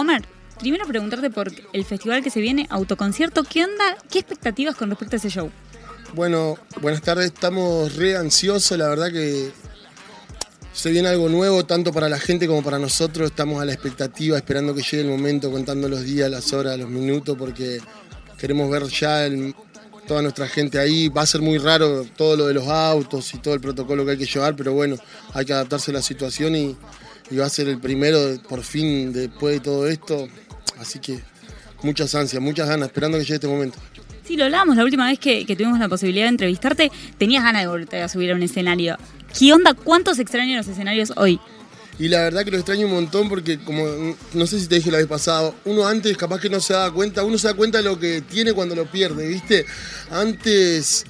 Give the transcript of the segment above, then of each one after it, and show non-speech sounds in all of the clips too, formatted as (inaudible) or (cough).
Omar, primero preguntarte por el festival que se viene, autoconcierto, ¿qué onda? ¿Qué expectativas con respecto a ese show? Bueno, buenas tardes, estamos re ansiosos, la verdad que se viene algo nuevo tanto para la gente como para nosotros, estamos a la expectativa, esperando que llegue el momento, contando los días, las horas, los minutos, porque queremos ver ya toda nuestra gente ahí. Va a ser muy raro todo lo de los autos y todo el protocolo que hay que llevar, pero bueno, hay que adaptarse a la situación y, va a ser el primero por fin después de todo esto. Así que muchas ansias, muchas ganas, esperando que llegue este momento. Sí, lo hablábamos la última vez que, tuvimos la posibilidad de entrevistarte. Tenías ganas de volver a subir a un escenario. ¿Qué onda? ¿Cuántos extrañan los escenarios hoy? Y la verdad que lo extraño un montón porque, como no sé si te dije la vez pasada, uno antes capaz que no se daba cuenta, uno se da cuenta de lo que tiene cuando lo pierde, ¿viste? Antes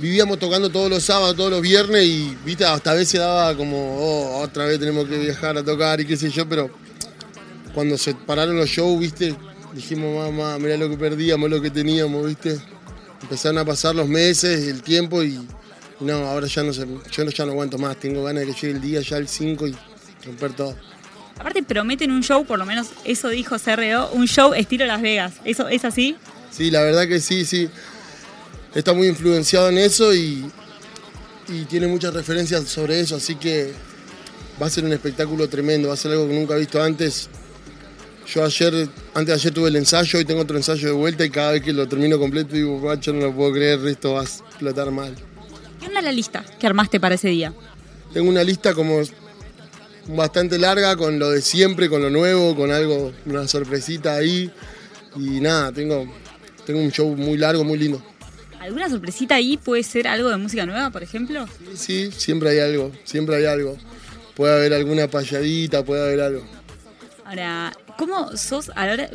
vivíamos tocando todos los sábados, todos los viernes y, ¿viste? Hasta a veces daba como, oh, otra vez tenemos que viajar a tocar y qué sé yo, pero cuando se pararon los shows, ¿viste? Dijimos, mamá, mirá lo que perdíamos, lo que teníamos, ¿viste? Empezaron a pasar los meses, el tiempo y, no, ahora ya no sé, yo ya no aguanto más, tengo ganas de que llegue el día ya el 5 y romper todo. Aparte prometen un show, por lo menos eso dijo CRO, un show estilo Las Vegas. ¿Eso es así? Sí, la verdad que sí, sí. Está muy influenciado en eso y, y tiene muchas referencias sobre eso, así que va a ser un espectáculo tremendo, va a ser algo que nunca he visto antes. Yo ayer, antes de ayer tuve el ensayo y tengo otro ensayo de vuelta y cada vez que lo termino completo digo, macho, no lo puedo creer, esto va a explotar mal. ¿Qué onda la lista que armaste para ese día? Tengo una lista como bastante larga con lo de siempre, con lo nuevo, con algo, una sorpresita ahí. Y nada, tengo, tengo un show muy largo, muy lindo. ¿Alguna sorpresita ahí puede ser algo de música nueva, por ejemplo? Sí, sí, siempre hay algo, siempre hay algo. Puede haber alguna payadita, puede haber algo. Ahora, ¿cómo sos a la hora,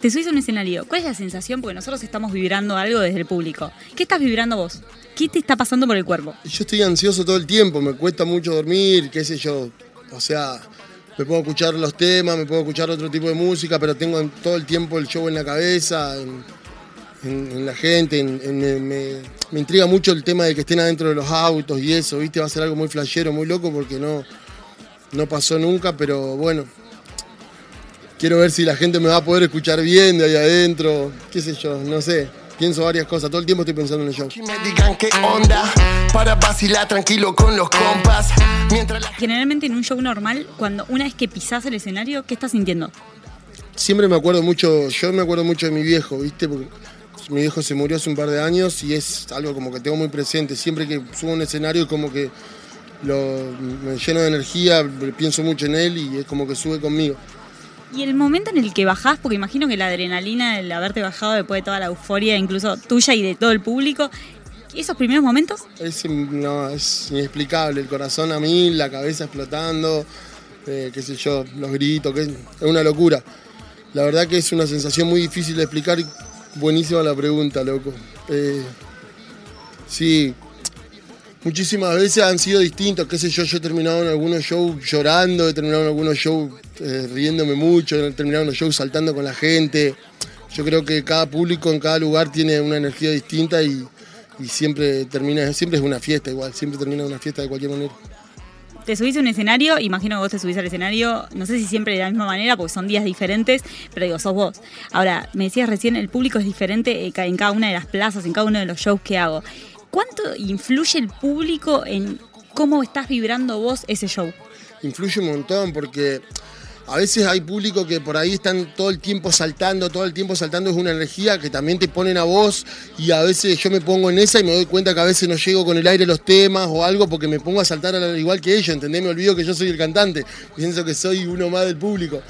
te subís a un escenario? ¿Cuál es la sensación? Porque nosotros estamos vibrando algo desde el público. ¿Qué estás vibrando vos? ¿Qué te está pasando por el cuerpo? Yo estoy ansioso todo el tiempo, me cuesta mucho dormir, qué sé yo, o sea, me puedo escuchar los temas, me puedo escuchar otro tipo de música, pero tengo todo el tiempo el show en la cabeza, en, la gente. me, intriga mucho el tema de que estén adentro de los autos y eso, ¿viste? Va a ser algo muy flashero, muy loco porque no, no pasó nunca, pero bueno. Quiero ver si la gente me va a poder escuchar bien de ahí adentro, qué sé yo, no sé pienso varias cosas, todo el tiempo estoy pensando en el show. Me digan qué onda, para vacilar tranquilo con los compas. Generalmente en un show normal, cuando una vez que pisás el escenario, ¿qué estás sintiendo? Siempre me acuerdo mucho, yo me acuerdo mucho de mi viejo, ¿viste? Porque mi viejo se murió hace un par de años y es algo como que tengo muy presente. Siempre que subo a un escenario como que lo, me lleno de energía, pienso mucho en él y es como que sube conmigo. Y el momento en el que bajás, porque imagino que la adrenalina, el haberte bajado después de toda la euforia, incluso tuya y de todo el público, esos primeros momentos? Es, no, es inexplicable, el corazón a mí, la cabeza explotando, eh, qué sé yo, los gritos, que es una locura. La verdad que es una sensación muy difícil de explicar. Buenísima la pregunta, loco. Eh, sí, muchísimas veces han sido distintos, qué sé yo, yo he terminado en algunos shows llorando, he terminado en algunos shows eh, riéndome mucho, he terminado en los shows saltando con la gente. Yo creo que cada público en cada lugar tiene una energía distinta y, siempre termina, siempre es una fiesta igual, siempre termina una fiesta de cualquier manera. Te subís a un escenario, imagino que vos te subís al escenario, no sé si siempre de la misma manera, porque son días diferentes, pero digo, sos vos. Ahora, me decías recién, el público es diferente eh, en cada una de las plazas, en cada uno de los shows que hago. ¿Cuánto influye el público en cómo estás vibrando vos ese show? Influye un montón porque a veces hay público que por ahí están todo el tiempo saltando, todo el tiempo saltando es una energía que también te ponen a vos y a veces yo me pongo en esa y me doy cuenta que a veces no llego con el aire los temas o algo porque me pongo a saltar al igual que ellos, ¿entendés? Me olvido que yo soy el cantante, pienso que soy uno más del público.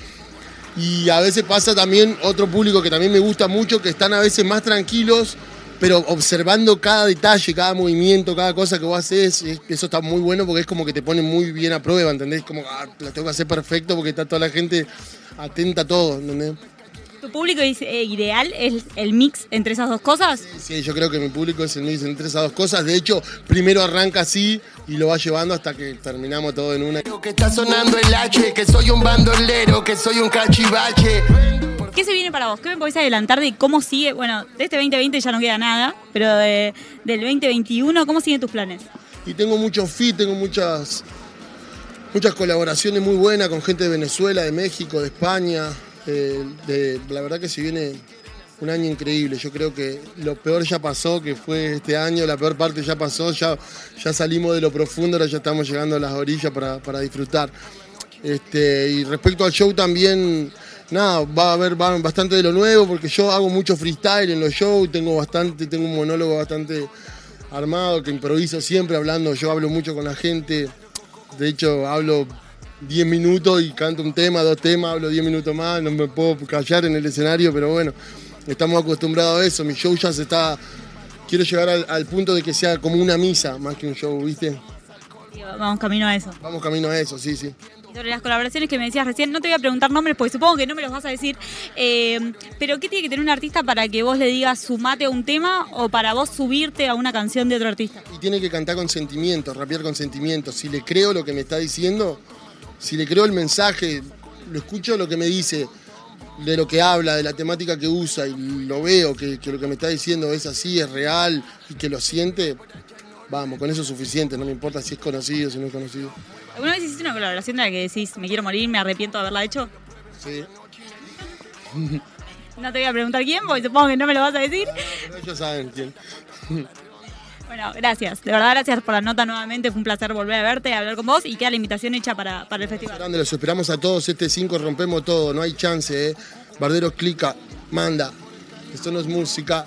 Y a veces pasa también otro público que también me gusta mucho, que están a veces más tranquilos pero observando cada detalle, cada movimiento, cada cosa que vos haces, eso está muy bueno porque es como que te pone muy bien a prueba, ¿entendés? Como, ah, la tengo que hacer perfecto porque está toda la gente atenta a todo, ¿entendés? ¿Tu público es eh, ideal? ¿Es el mix entre esas dos cosas? Sí, yo creo que mi público es el mix entre esas dos cosas. De hecho, primero arranca así y lo va llevando hasta que terminamos todo en una. Que está sonando el H, que soy un bandolero, que soy un cachivache. ¿Qué se viene para vos? ¿Qué me podés adelantar de cómo sigue? Bueno, de este 2020 ya no queda nada, pero del 2021, ¿cómo siguen tus planes? Y tengo muchos fit, tengo muchas, muchas colaboraciones muy buenas con gente de Venezuela, de México, de España. Eh, la verdad que se viene un año increíble. Yo creo que lo peor ya pasó, que fue este año, la peor parte ya pasó, ya, ya salimos de lo profundo, ahora ya estamos llegando a las orillas para, para disfrutar. Este, y respecto al show también, nada, va a haber va bastante de lo nuevo, porque yo hago mucho freestyle en los shows, tengo bastante, tengo un monólogo bastante armado, que improviso siempre hablando, yo hablo mucho con la gente, de hecho hablo 10 minutos y canto un tema, dos temas, hablo 10 minutos más, no me puedo callar en el escenario, pero bueno, estamos acostumbrados a eso, mi show ya se está, quiero llegar al, al punto de que sea como una misa más que un show, ¿viste? Vamos camino a eso. Vamos camino a eso, sí, sí. Sobre las colaboraciones que me decías recién, no te voy a preguntar nombres porque supongo que no me los vas a decir, eh, pero ¿qué tiene que tener un artista para que vos le digas sumate a un tema o para vos subirte a una canción de otro artista? Y tiene que cantar con sentimiento, rapear con sentimiento. Si le creo lo que me está diciendo, si le creo el mensaje, lo escucho lo que me dice, de lo que habla, de la temática que usa, y lo veo, que lo que me está diciendo es así, es real, y que lo siente, vamos, con eso es suficiente, no me importa si es conocido, si no es conocido. ¿Alguna vez hiciste una colaboración de la que decís me quiero morir, me arrepiento de haberla hecho? Sí. (laughs) No te voy a preguntar quién porque supongo que no me lo vas a decir. Pero ellos saben quién. (laughs) Bueno, gracias. De verdad, gracias por la nota nuevamente. Fue un placer volver a verte, a hablar con vos y queda la invitación hecha para, para el festival. Grande, los esperamos a todos, este 5 rompemos todo, no hay chance, ¿eh? Barderos clica, manda. Esto no es música,